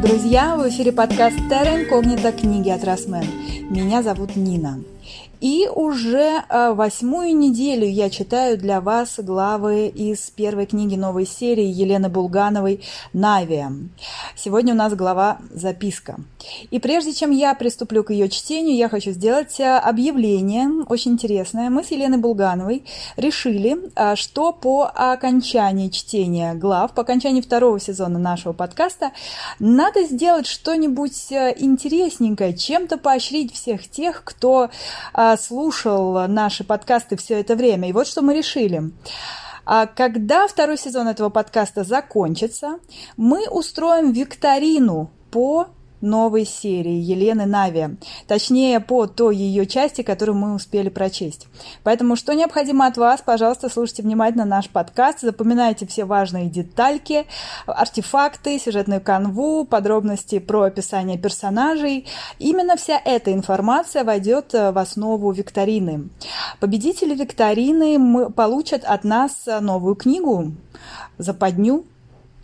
Привет, друзья! В эфире подкаст «Терра инкогнита. Книги от Росмен». Меня зовут Нина. И уже э, восьмую неделю я читаю для вас главы из первой книги новой серии Елены Булгановой «Навия». Сегодня у нас глава «Записка». И прежде чем я приступлю к ее чтению, я хочу сделать э, объявление, очень интересное. Мы с Еленой Булгановой решили, э, что по окончании чтения глав, по окончании второго сезона нашего подкаста, надо сделать что-нибудь интересненькое, чем-то поощрить всех тех, кто слушал наши подкасты все это время. И вот что мы решили. А когда второй сезон этого подкаста закончится, мы устроим викторину по новой серии Елены Нави, точнее по той ее части, которую мы успели прочесть. Поэтому что необходимо от вас, пожалуйста, слушайте внимательно наш подкаст, запоминайте все важные детальки, артефакты, сюжетную канву, подробности про описание персонажей. Именно вся эта информация войдет в основу викторины. Победители викторины получат от нас новую книгу «Западню»,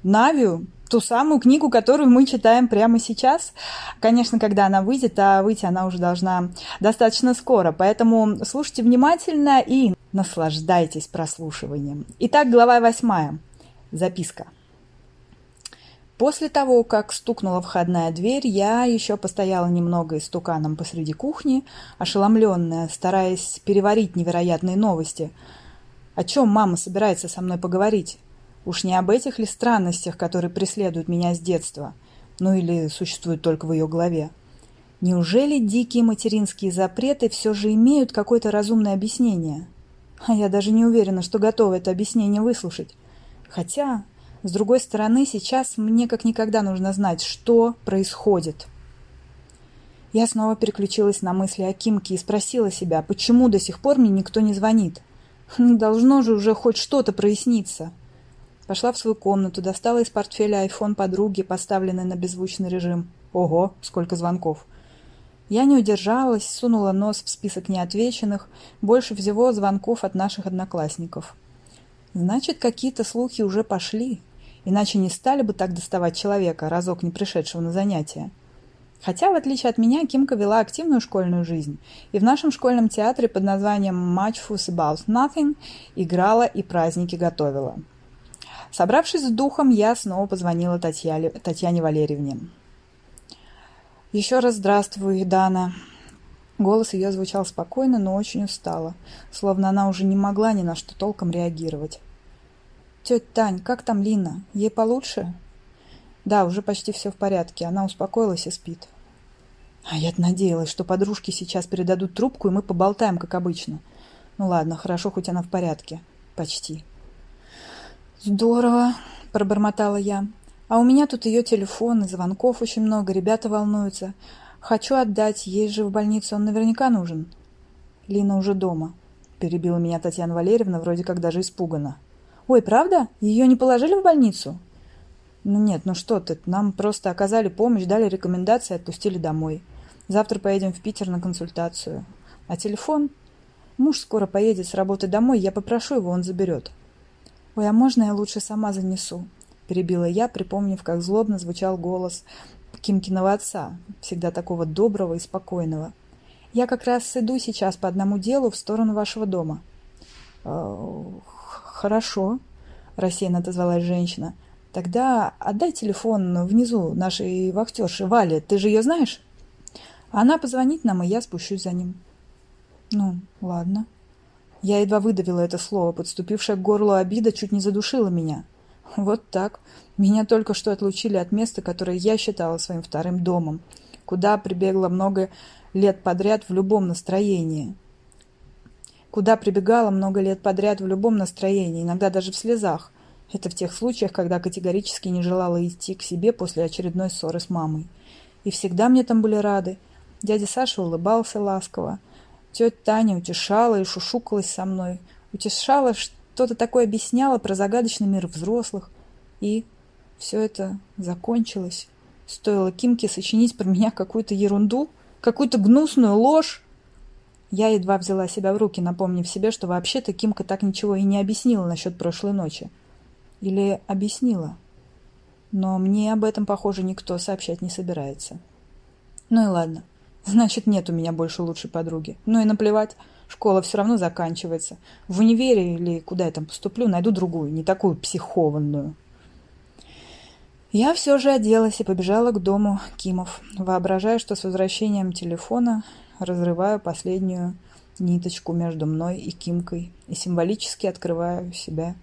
Навию, ту самую книгу, которую мы читаем прямо сейчас. Конечно, когда она выйдет, а выйти она уже должна достаточно скоро. Поэтому слушайте внимательно и наслаждайтесь прослушиванием. Итак, глава восьмая. Записка. После того, как стукнула входная дверь, я еще постояла немного истуканом посреди кухни, ошеломленная, стараясь переварить невероятные новости. О чем мама собирается со мной поговорить? Уж не об этих ли странностях, которые преследуют меня с детства? Ну или существуют только в ее голове? Неужели дикие материнские запреты все же имеют какое-то разумное объяснение? А я даже не уверена, что готова это объяснение выслушать. Хотя, с другой стороны, сейчас мне как никогда нужно знать, что происходит. Я снова переключилась на мысли о Кимке и спросила себя, почему до сих пор мне никто не звонит. Должно же уже хоть что-то проясниться. Пошла в свою комнату, достала из портфеля айфон подруги, поставленный на беззвучный режим. Ого, сколько звонков. Я не удержалась, сунула нос в список неотвеченных, больше всего звонков от наших одноклассников. Значит, какие-то слухи уже пошли, иначе не стали бы так доставать человека, разок не пришедшего на занятия. Хотя, в отличие от меня, Кимка вела активную школьную жизнь, и в нашем школьном театре под названием «Much Fuss About Nothing» играла и праздники готовила. Собравшись с духом, я снова позвонила Татьяне, Татьяне Валерьевне. «Еще раз здравствуй, Дана». Голос ее звучал спокойно, но очень устало, словно она уже не могла ни на что толком реагировать. «Тетя Тань, как там Лина? Ей получше?» «Да, уже почти все в порядке. Она успокоилась и спит». А я надеялась, что подружки сейчас передадут трубку, и мы поболтаем, как обычно. Ну ладно, хорошо, хоть она в порядке. Почти. «Здорово», – пробормотала я. «А у меня тут ее телефон, и звонков очень много, ребята волнуются. Хочу отдать, ей же в больнице он наверняка нужен». «Лина уже дома», – перебила меня Татьяна Валерьевна, вроде как даже испуганно. «Ой, правда? Ее не положили в больницу?» «Ну нет, ну что ты, нам просто оказали помощь, дали рекомендации, отпустили домой. Завтра поедем в Питер на консультацию. А телефон? Муж скоро поедет с работы домой, я попрошу его, он заберет». «Ой, а можно я лучше сама занесу?» – перебила я, припомнив, как злобно звучал голос Кимкиного отца, всегда такого доброго и спокойного. «Я как раз иду сейчас по одному делу в сторону вашего дома». «Э, «Хорошо», – рассеянно отозвалась женщина. «Тогда отдай телефон внизу нашей вахтерши Вале. Ты же ее знаешь?» «Она позвонит нам, и я спущусь за ним». «Ну, ладно». Я едва выдавила это слово, подступившая к горлу обида чуть не задушила меня. Вот так. Меня только что отлучили от места, которое я считала своим вторым домом, куда прибегла много лет подряд в любом настроении. Куда прибегала много лет подряд в любом настроении, иногда даже в слезах. Это в тех случаях, когда категорически не желала идти к себе после очередной ссоры с мамой. И всегда мне там были рады. Дядя Саша улыбался ласково. Тетя Таня утешала и шушукалась со мной. Утешала, что-то такое объясняла про загадочный мир взрослых. И все это закончилось. Стоило Кимке сочинить про меня какую-то ерунду, какую-то гнусную ложь. Я едва взяла себя в руки, напомнив себе, что вообще-то Кимка так ничего и не объяснила насчет прошлой ночи. Или объяснила? Но мне об этом, похоже, никто сообщать не собирается. Ну и ладно. Значит, нет у меня больше лучшей подруги. Ну и наплевать. Школа все равно заканчивается. В универе или куда я там поступлю, найду другую, не такую психованную. Я все же оделась и побежала к дому Кимов, воображая, что с возвращением телефона разрываю последнюю ниточку между мной и Кимкой и символически открываю себя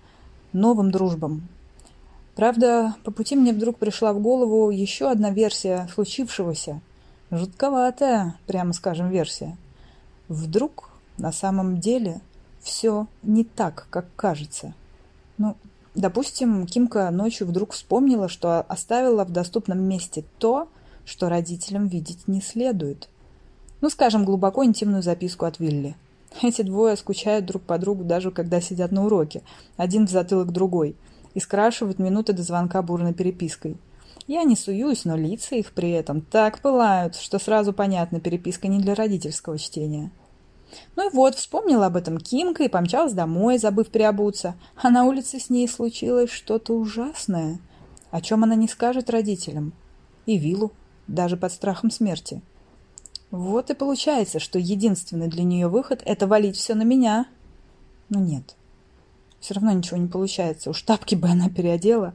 новым дружбам. Правда, по пути мне вдруг пришла в голову еще одна версия случившегося. Жутковатая, прямо скажем, версия. Вдруг на самом деле все не так, как кажется. Ну, допустим, Кимка ночью вдруг вспомнила, что оставила в доступном месте то, что родителям видеть не следует. Ну, скажем, глубоко интимную записку от Вилли. Эти двое скучают друг по другу даже когда сидят на уроке, один в затылок другой, и скрашивают минуты до звонка бурной перепиской. Я не суюсь, но лица их при этом так пылают, что сразу понятно, переписка не для родительского чтения. Ну и вот, вспомнила об этом Кимка и помчалась домой, забыв приобуться. А на улице с ней случилось что-то ужасное, о чем она не скажет родителям. И Виллу, даже под страхом смерти. Вот и получается, что единственный для нее выход – это валить все на меня. Но нет, все равно ничего не получается. Уж тапки бы она переодела.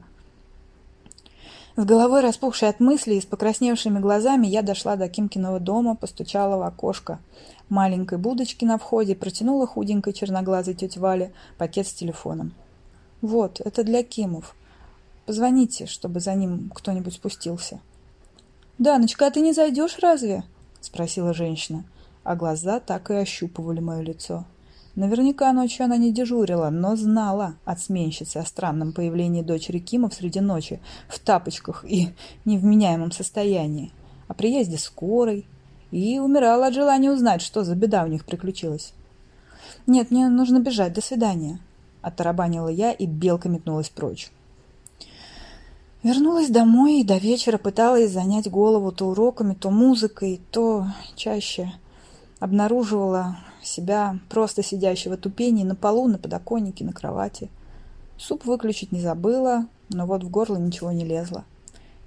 С головой распухшей от мыслей и с покрасневшими глазами я дошла до Кимкиного дома, постучала в окошко маленькой будочки на входе, протянула худенькой черноглазой тете Вале пакет с телефоном. «Вот, это для Кимов. Позвоните, чтобы за ним кто-нибудь спустился». «Даночка, а ты не зайдешь разве?» — спросила женщина, а глаза так и ощупывали мое лицо. Наверняка ночью она не дежурила, но знала от сменщицы о странном появлении дочери Кимов среди ночи в тапочках и невменяемом состоянии, о приезде скорой, и умирала от желания узнать, что за беда у них приключилась. «Нет, мне нужно бежать. До свидания», — оттарабанила я, и белка метнулась прочь. Вернулась домой и до вечера пыталась занять голову то уроками, то музыкой, то чаще обнаруживала себя просто сидящего тупени на полу, на подоконнике, на кровати. Суп выключить не забыла, но вот в горло ничего не лезло.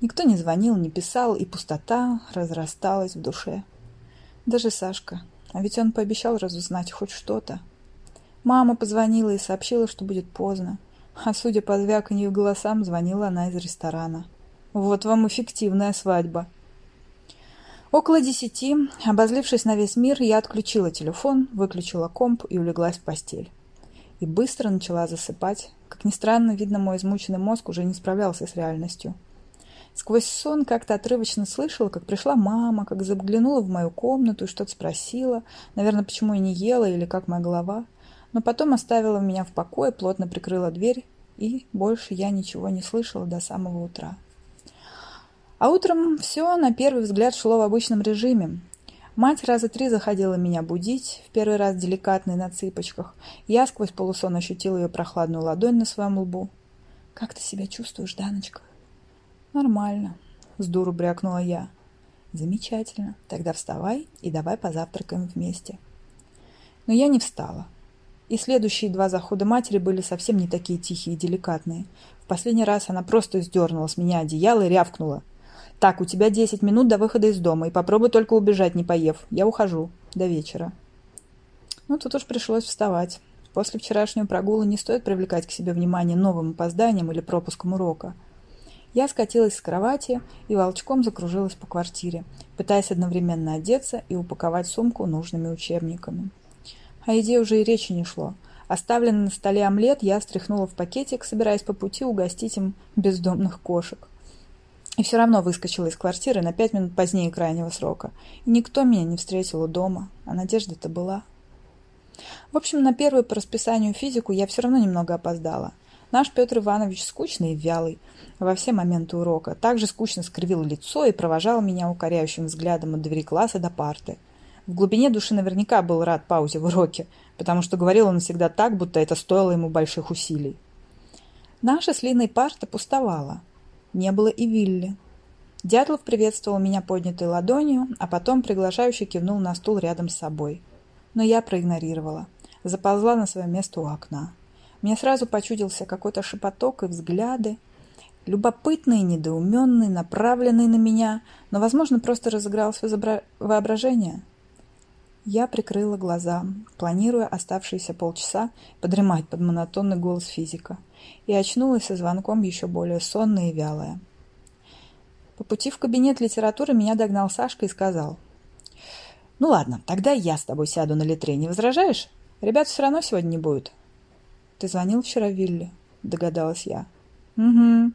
Никто не звонил, не писал, и пустота разрасталась в душе. Даже Сашка. А ведь он пообещал разузнать хоть что-то. Мама позвонила и сообщила, что будет поздно. А судя по звяканью голосам, звонила она из ресторана. Вот вам эффективная свадьба. Около десяти, обозлившись на весь мир, я отключила телефон, выключила комп и улеглась в постель. И быстро начала засыпать. Как ни странно, видно, мой измученный мозг уже не справлялся с реальностью. Сквозь сон как-то отрывочно слышала, как пришла мама, как заглянула в мою комнату и что-то спросила. Наверное, почему я не ела или как моя голова. Но потом оставила меня в покое, плотно прикрыла дверь, и больше я ничего не слышала до самого утра. А утром все, на первый взгляд, шло в обычном режиме. Мать раза три заходила меня будить, в первый раз деликатной на цыпочках. Я сквозь полусон ощутила ее прохладную ладонь на своем лбу. «Как ты себя чувствуешь, Даночка?» «Нормально», — с дуру брякнула я. «Замечательно. Тогда вставай и давай позавтракаем вместе». Но я не встала. И следующие два захода матери были совсем не такие тихие и деликатные. В последний раз она просто сдернула с меня одеяло и рявкнула. «Так, у тебя десять минут до выхода из дома, и попробуй только убежать, не поев. Я ухожу. До вечера». Ну, тут уж пришлось вставать. После вчерашнего прогула не стоит привлекать к себе внимание новым опозданием или пропуском урока. Я скатилась с кровати и волчком закружилась по квартире, пытаясь одновременно одеться и упаковать сумку нужными учебниками. О еде уже и речи не шло. Оставленный на столе омлет я стряхнула в пакетик, собираясь по пути угостить им бездомных кошек. И все равно выскочила из квартиры на пять минут позднее крайнего срока. И никто меня не встретил у дома, а надежда-то была. В общем, на первую по расписанию физику я все равно немного опоздала. Наш Петр Иванович скучный и вялый во все моменты урока. Также скучно скривил лицо и провожал меня укоряющим взглядом от двери класса до парты. В глубине души наверняка был рад паузе в уроке, потому что говорил он всегда так, будто это стоило ему больших усилий. Наша с Линой парта пустовала. Не было и Вилли. Дятлов приветствовал меня поднятой ладонью, а потом приглашающе кивнул на стул рядом с собой. Но я проигнорировала. Заползла на свое место у окна. Мне сразу почудился какой-то шепоток и взгляды. Любопытный, недоуменный, направленный на меня, но, возможно, просто разыгралось воображение. Я прикрыла глаза, планируя оставшиеся полчаса подремать под монотонный голос физика, и очнулась со звонком еще более сонная и вялая. По пути в кабинет литературы меня догнал Сашка и сказал. «Ну ладно, тогда я с тобой сяду на литре, не возражаешь? Ребят все равно сегодня не будет». «Ты звонил вчера Вилли?» – догадалась я. «Угу.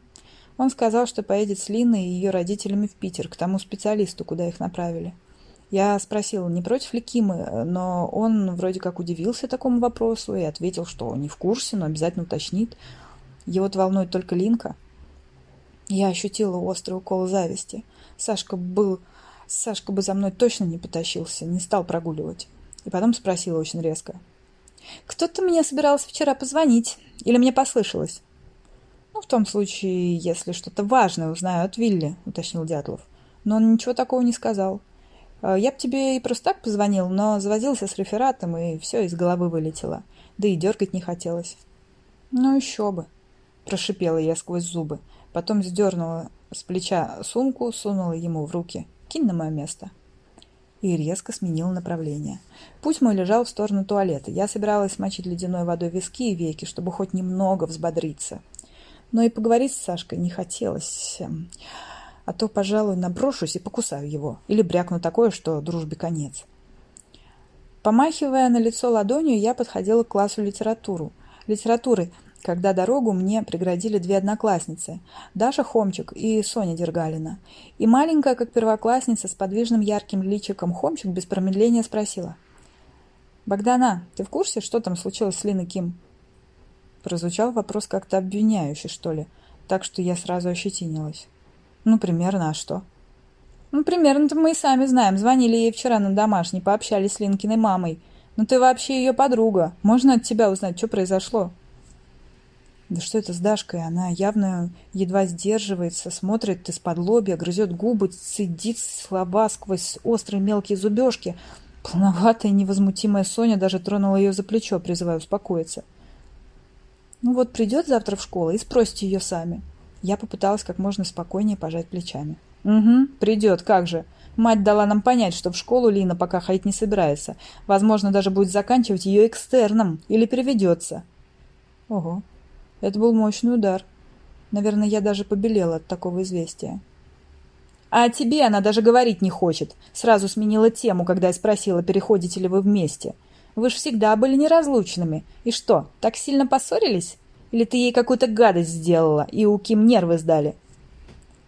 Он сказал, что поедет с Линой и ее родителями в Питер, к тому специалисту, куда их направили. Я спросила, не против ли Кимы, но он вроде как удивился такому вопросу и ответил, что не в курсе, но обязательно уточнит. Его волнует только Линка». Я ощутила острый укол зависти. Сашка был... Сашка бы за мной точно не потащился, не стал прогуливать. И потом спросила очень резко. «Кто-то мне собирался вчера позвонить. Или мне послышалось?» «Ну, в том случае, если что-то важное узнаю от Вилли», — уточнил Дятлов. Но он ничего такого не сказал. «А «Я б тебе и просто так позвонил, но завозился с рефератом, и все из головы вылетело. Да и дергать не хотелось». «Ну, еще бы», — прошипела я сквозь зубы. Потом сдернула с плеча сумку, сунула ему в руки. «Кинь на мое место». И резко сменил направление. Путь мой лежал в сторону туалета. Я собиралась смочить ледяной водой виски и веки, чтобы хоть немного взбодриться. Но и поговорить с Сашкой не хотелось. А то, пожалуй, наброшусь и покусаю его. Или брякну такое, что дружбе конец. Помахивая на лицо ладонью, я подходила к классу литературу. литературы – когда дорогу мне преградили две одноклассницы – Даша Хомчик и Соня Дергалина. И маленькая, как первоклассница, с подвижным ярким личиком Хомчик без промедления спросила. «Богдана, ты в курсе, что там случилось с Линой Ким?» Прозвучал вопрос как-то обвиняющий, что ли, так что я сразу ощетинилась. «Ну, примерно, а что?» «Ну, примерно-то мы и сами знаем. Звонили ей вчера на домашний, пообщались с Линкиной мамой. Ну, ты вообще ее подруга. Можно от тебя узнать, что произошло?» Да что это с Дашкой? Она явно едва сдерживается, смотрит из-под лобья, грызет губы, цедит слова сквозь острые мелкие зубежки. Полноватая невозмутимая Соня даже тронула ее за плечо, призывая успокоиться. Ну вот придет завтра в школу и спросите ее сами. Я попыталась как можно спокойнее пожать плечами. Угу, придет, как же. Мать дала нам понять, что в школу Лина пока ходить не собирается. Возможно, даже будет заканчивать ее экстерном или переведется. Ого, это был мощный удар. Наверное, я даже побелела от такого известия. А о тебе она даже говорить не хочет. Сразу сменила тему, когда я спросила, переходите ли вы вместе. Вы ж всегда были неразлучными. И что, так сильно поссорились? Или ты ей какую-то гадость сделала, и у Ким нервы сдали?»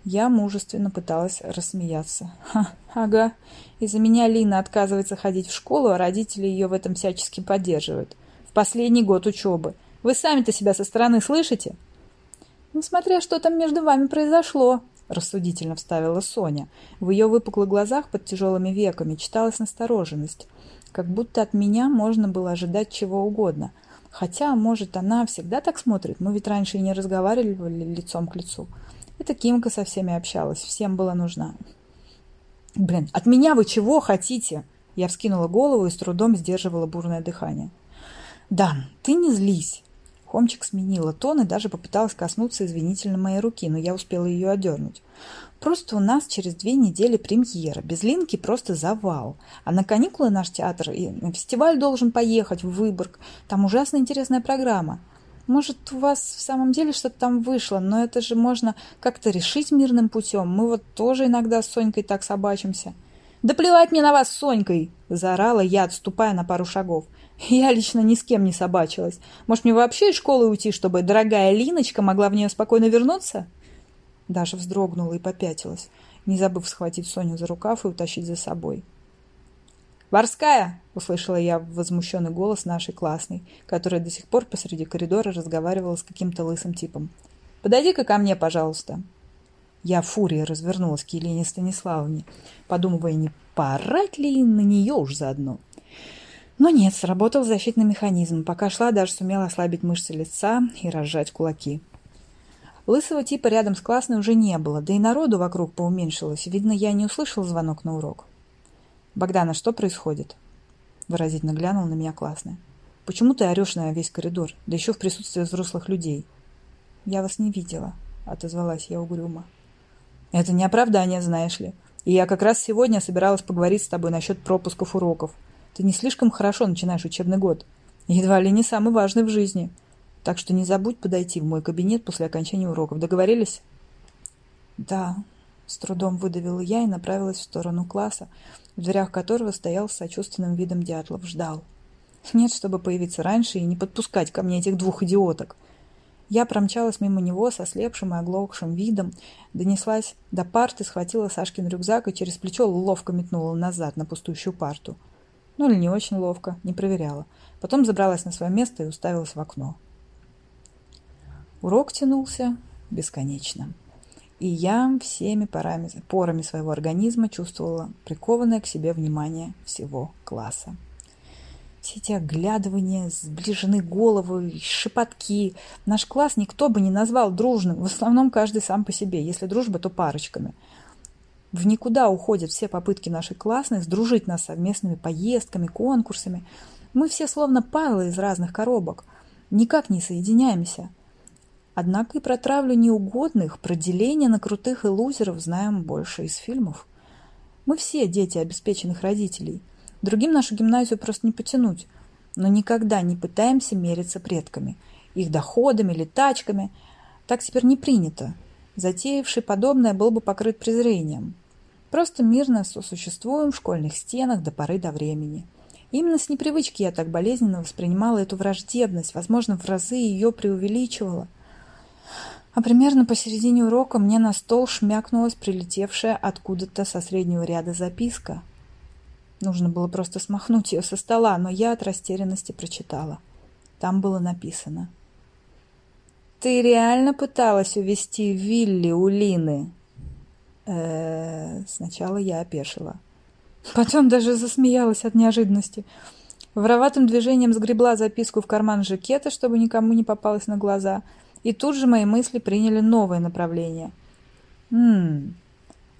Я мужественно пыталась рассмеяться. Ха, ага. Из-за меня Лина отказывается ходить в школу, а родители ее в этом всячески поддерживают. В последний год учебы. Вы сами-то себя со стороны слышите? Ну, смотря что там между вами произошло, рассудительно вставила Соня. В ее выпуклых глазах под тяжелыми веками читалась настороженность. Как будто от меня можно было ожидать чего угодно. Хотя, может, она всегда так смотрит. Мы ведь раньше и не разговаривали лицом к лицу. Это Кимка со всеми общалась. Всем была нужна. Блин, от меня вы чего хотите? Я вскинула голову и с трудом сдерживала бурное дыхание. Да, ты не злись. Хомчик сменила тон и даже попыталась коснуться извинительно моей руки, но я успела ее одернуть. Просто у нас через две недели премьера. Без Линки просто завал. А на каникулы наш театр и фестиваль должен поехать в Выборг. Там ужасно интересная программа. Может, у вас в самом деле что-то там вышло, но это же можно как-то решить мирным путем. Мы вот тоже иногда с Сонькой так собачимся. «Да плевать мне на вас с Сонькой!» – заорала я, отступая на пару шагов. Я лично ни с кем не собачилась. Может, мне вообще из школы уйти, чтобы дорогая Линочка могла в нее спокойно вернуться?» Даша вздрогнула и попятилась, не забыв схватить Соню за рукав и утащить за собой. «Ворская!» — услышала я возмущенный голос нашей классной, которая до сих пор посреди коридора разговаривала с каким-то лысым типом. «Подойди-ка ко мне, пожалуйста». Я фурия развернулась к Елене Станиславовне, подумывая, не порать ли на нее уж заодно. Но нет, сработал защитный механизм. Пока шла, даже сумела ослабить мышцы лица и разжать кулаки. Лысого типа рядом с классной уже не было, да и народу вокруг поуменьшилось. Видно, я не услышал звонок на урок. «Богдана, что происходит?» Выразительно глянул на меня классная. «Почему ты орешь на весь коридор, да еще в присутствии взрослых людей?» «Я вас не видела», — отозвалась я угрюмо. Это не оправдание, знаешь ли. И я как раз сегодня собиралась поговорить с тобой насчет пропусков уроков. Ты не слишком хорошо начинаешь учебный год. Едва ли не самый важный в жизни. Так что не забудь подойти в мой кабинет после окончания уроков. Договорились? Да, с трудом выдавила я и направилась в сторону класса, в дверях которого стоял с сочувственным видом Дятлов. Ждал. Нет, чтобы появиться раньше и не подпускать ко мне этих двух идиоток. Я промчалась мимо него со слепшим и оглохшим видом, донеслась до парты, схватила Сашкин рюкзак и через плечо ловко метнула назад на пустующую парту. Ну или не очень ловко, не проверяла. Потом забралась на свое место и уставилась в окно. Урок тянулся бесконечно. И я всеми порами, порами своего организма чувствовала прикованное к себе внимание всего класса. Все эти оглядывания, сближены головы, шепотки. Наш класс никто бы не назвал дружным. В основном каждый сам по себе. Если дружба, то парочками. В никуда уходят все попытки нашей классной сдружить нас совместными поездками, конкурсами. Мы все словно пайлы из разных коробок. Никак не соединяемся. Однако и про травлю неугодных, про деление на крутых и лузеров знаем больше из фильмов. Мы все дети обеспеченных родителей. Другим нашу гимназию просто не потянуть. Но никогда не пытаемся мериться предками, их доходами или тачками. Так теперь не принято. Затеявший подобное был бы покрыт презрением. Просто мирно сосуществуем в школьных стенах до поры до времени. Именно с непривычки я так болезненно воспринимала эту враждебность, возможно, в разы ее преувеличивала – а примерно посередине урока мне на стол шмякнулась прилетевшая откуда-то со среднего ряда записка. Нужно было просто смахнуть ее со стола, но я от растерянности прочитала. Там было написано. «Ты реально пыталась увести Вилли у Лины?» э -э, Сначала я опешила. Потом даже засмеялась от неожиданности. Вороватым движением сгребла записку в карман жакета, чтобы никому не попалось на глаза – и тут же мои мысли приняли новое направление. Хм,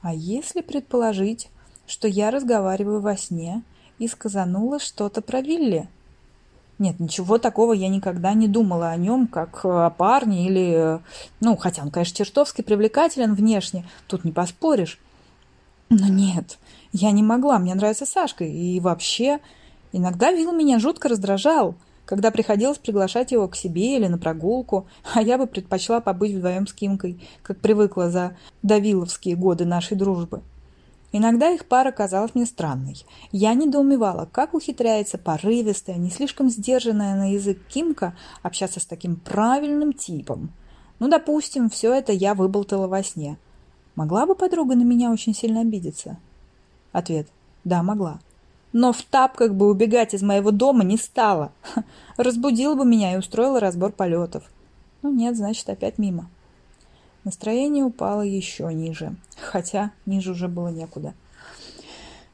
а если предположить, что я разговариваю во сне и сказанула что-то про Вилли? Нет, ничего такого я никогда не думала о нем, как о парне или... Ну, хотя он, конечно, чертовски привлекателен внешне, тут не поспоришь. Но нет, я не могла, мне нравится Сашка, и вообще... Иногда Вилл меня жутко раздражал – когда приходилось приглашать его к себе или на прогулку, а я бы предпочла побыть вдвоем с Кимкой, как привыкла за давиловские годы нашей дружбы. Иногда их пара казалась мне странной. Я недоумевала, как ухитряется порывистая, не слишком сдержанная на язык Кимка общаться с таким правильным типом. Ну, допустим, все это я выболтала во сне. Могла бы подруга на меня очень сильно обидеться? Ответ – да, могла но в тапках бы убегать из моего дома не стала. Разбудила бы меня и устроила разбор полетов. Ну нет, значит, опять мимо. Настроение упало еще ниже, хотя ниже уже было некуда.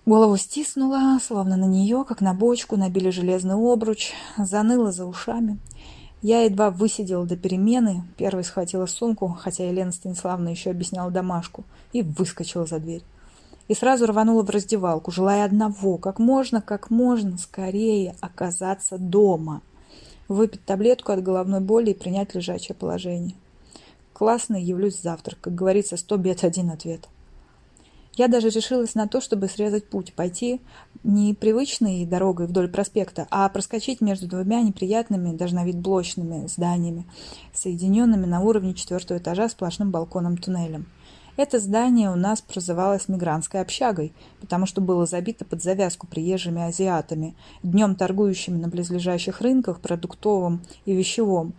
Голову стиснула, словно на нее, как на бочку, набили железный обруч, заныла за ушами. Я едва высидела до перемены, первой схватила сумку, хотя Елена Станиславовна еще объясняла домашку, и выскочила за дверь и сразу рванула в раздевалку, желая одного, как можно, как можно скорее оказаться дома, выпить таблетку от головной боли и принять лежачее положение. Классно явлюсь завтра, как говорится, сто бед, один ответ. Я даже решилась на то, чтобы срезать путь, пойти не привычной дорогой вдоль проспекта, а проскочить между двумя неприятными, даже на вид блочными зданиями, соединенными на уровне четвертого этажа сплошным балконом-туннелем. Это здание у нас прозывалось мигрантской общагой, потому что было забито под завязку приезжими азиатами, днем торгующими на близлежащих рынках продуктовым и вещевом,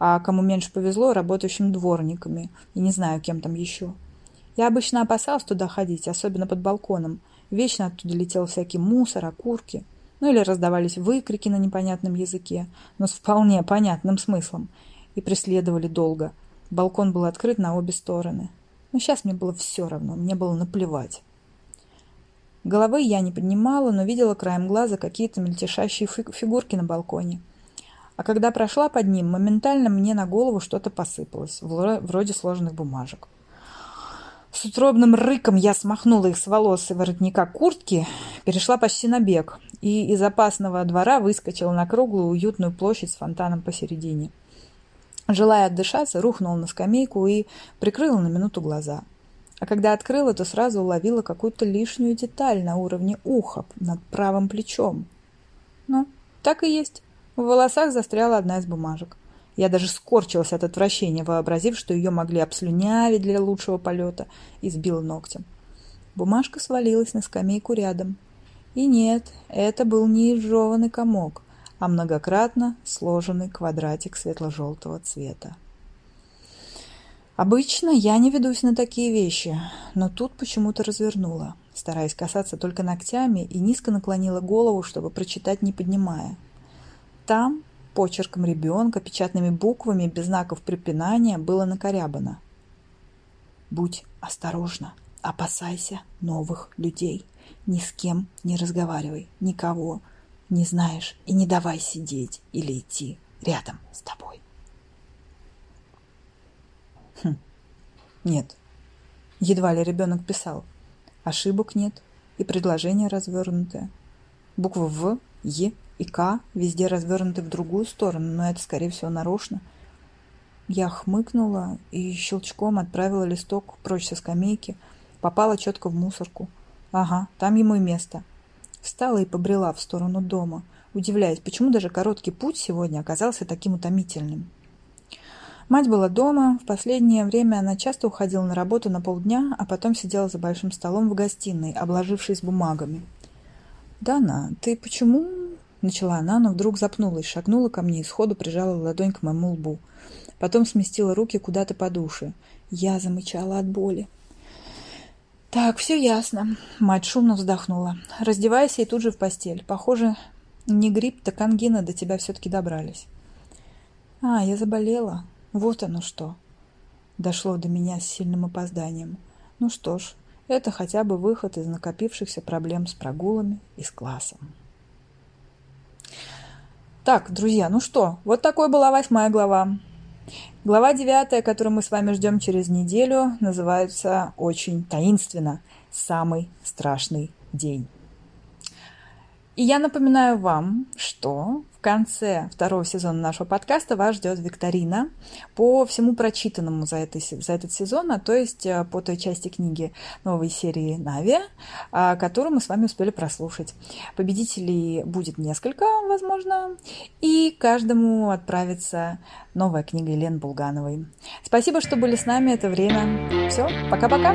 а кому меньше повезло, работающими дворниками и не знаю, кем там еще. Я обычно опасалась туда ходить, особенно под балконом. Вечно оттуда летел всякий мусор, окурки. Ну или раздавались выкрики на непонятном языке, но с вполне понятным смыслом. И преследовали долго. Балкон был открыт на обе стороны. Но сейчас мне было все равно, мне было наплевать. Головы я не поднимала, но видела краем глаза какие-то мельтешащие фигурки на балконе. А когда прошла под ним, моментально мне на голову что-то посыпалось, вроде сложенных бумажек. С утробным рыком я смахнула их с волос и воротника куртки, перешла почти на бег и из опасного двора выскочила на круглую уютную площадь с фонтаном посередине. Желая отдышаться, рухнула на скамейку и прикрыла на минуту глаза. А когда открыла, то сразу уловила какую-то лишнюю деталь на уровне уха над правым плечом. Ну, так и есть. В волосах застряла одна из бумажек. Я даже скорчилась от отвращения, вообразив, что ее могли обслюнявить для лучшего полета, и сбила ногтем. Бумажка свалилась на скамейку рядом. И нет, это был не изжеванный комок, а многократно сложенный квадратик светло-желтого цвета. Обычно я не ведусь на такие вещи, но тут почему-то развернула, стараясь касаться только ногтями, и низко наклонила голову, чтобы прочитать, не поднимая. Там почерком ребенка, печатными буквами, без знаков препинания, было накорябано. «Будь осторожна, опасайся новых людей. Ни с кем не разговаривай, никого не знаешь и не давай сидеть или идти рядом с тобой». Хм. Нет. Едва ли ребенок писал. Ошибок нет и предложение развернутое. Буква «В», «Е» и К везде развернуты в другую сторону, но это, скорее всего, нарочно. Я хмыкнула и щелчком отправила листок прочь со скамейки, попала четко в мусорку. Ага, там ему и место. Встала и побрела в сторону дома, удивляясь, почему даже короткий путь сегодня оказался таким утомительным. Мать была дома, в последнее время она часто уходила на работу на полдня, а потом сидела за большим столом в гостиной, обложившись бумагами. «Дана, ты почему Начала она, но вдруг запнулась, шагнула ко мне и сходу прижала ладонь к моему лбу. Потом сместила руки куда-то по душе. Я замычала от боли. «Так, все ясно». Мать шумно вздохнула. «Раздевайся и тут же в постель. Похоже, не грипп, так ангина до тебя все-таки добрались». «А, я заболела. Вот оно что». Дошло до меня с сильным опозданием. Ну что ж, это хотя бы выход из накопившихся проблем с прогулами и с классом. Так, друзья, ну что, вот такой была восьмая глава. Глава девятая, которую мы с вами ждем через неделю, называется очень таинственно «Самый страшный день». И я напоминаю вам, что в конце второго сезона нашего подкаста вас ждет викторина по всему прочитанному за, это, за этот сезон, а то есть э, по той части книги новой серии «Нави», а, которую мы с вами успели прослушать. Победителей будет несколько, возможно, и каждому отправится новая книга Елены Булгановой. Спасибо, что были с нами это время. Все, пока-пока!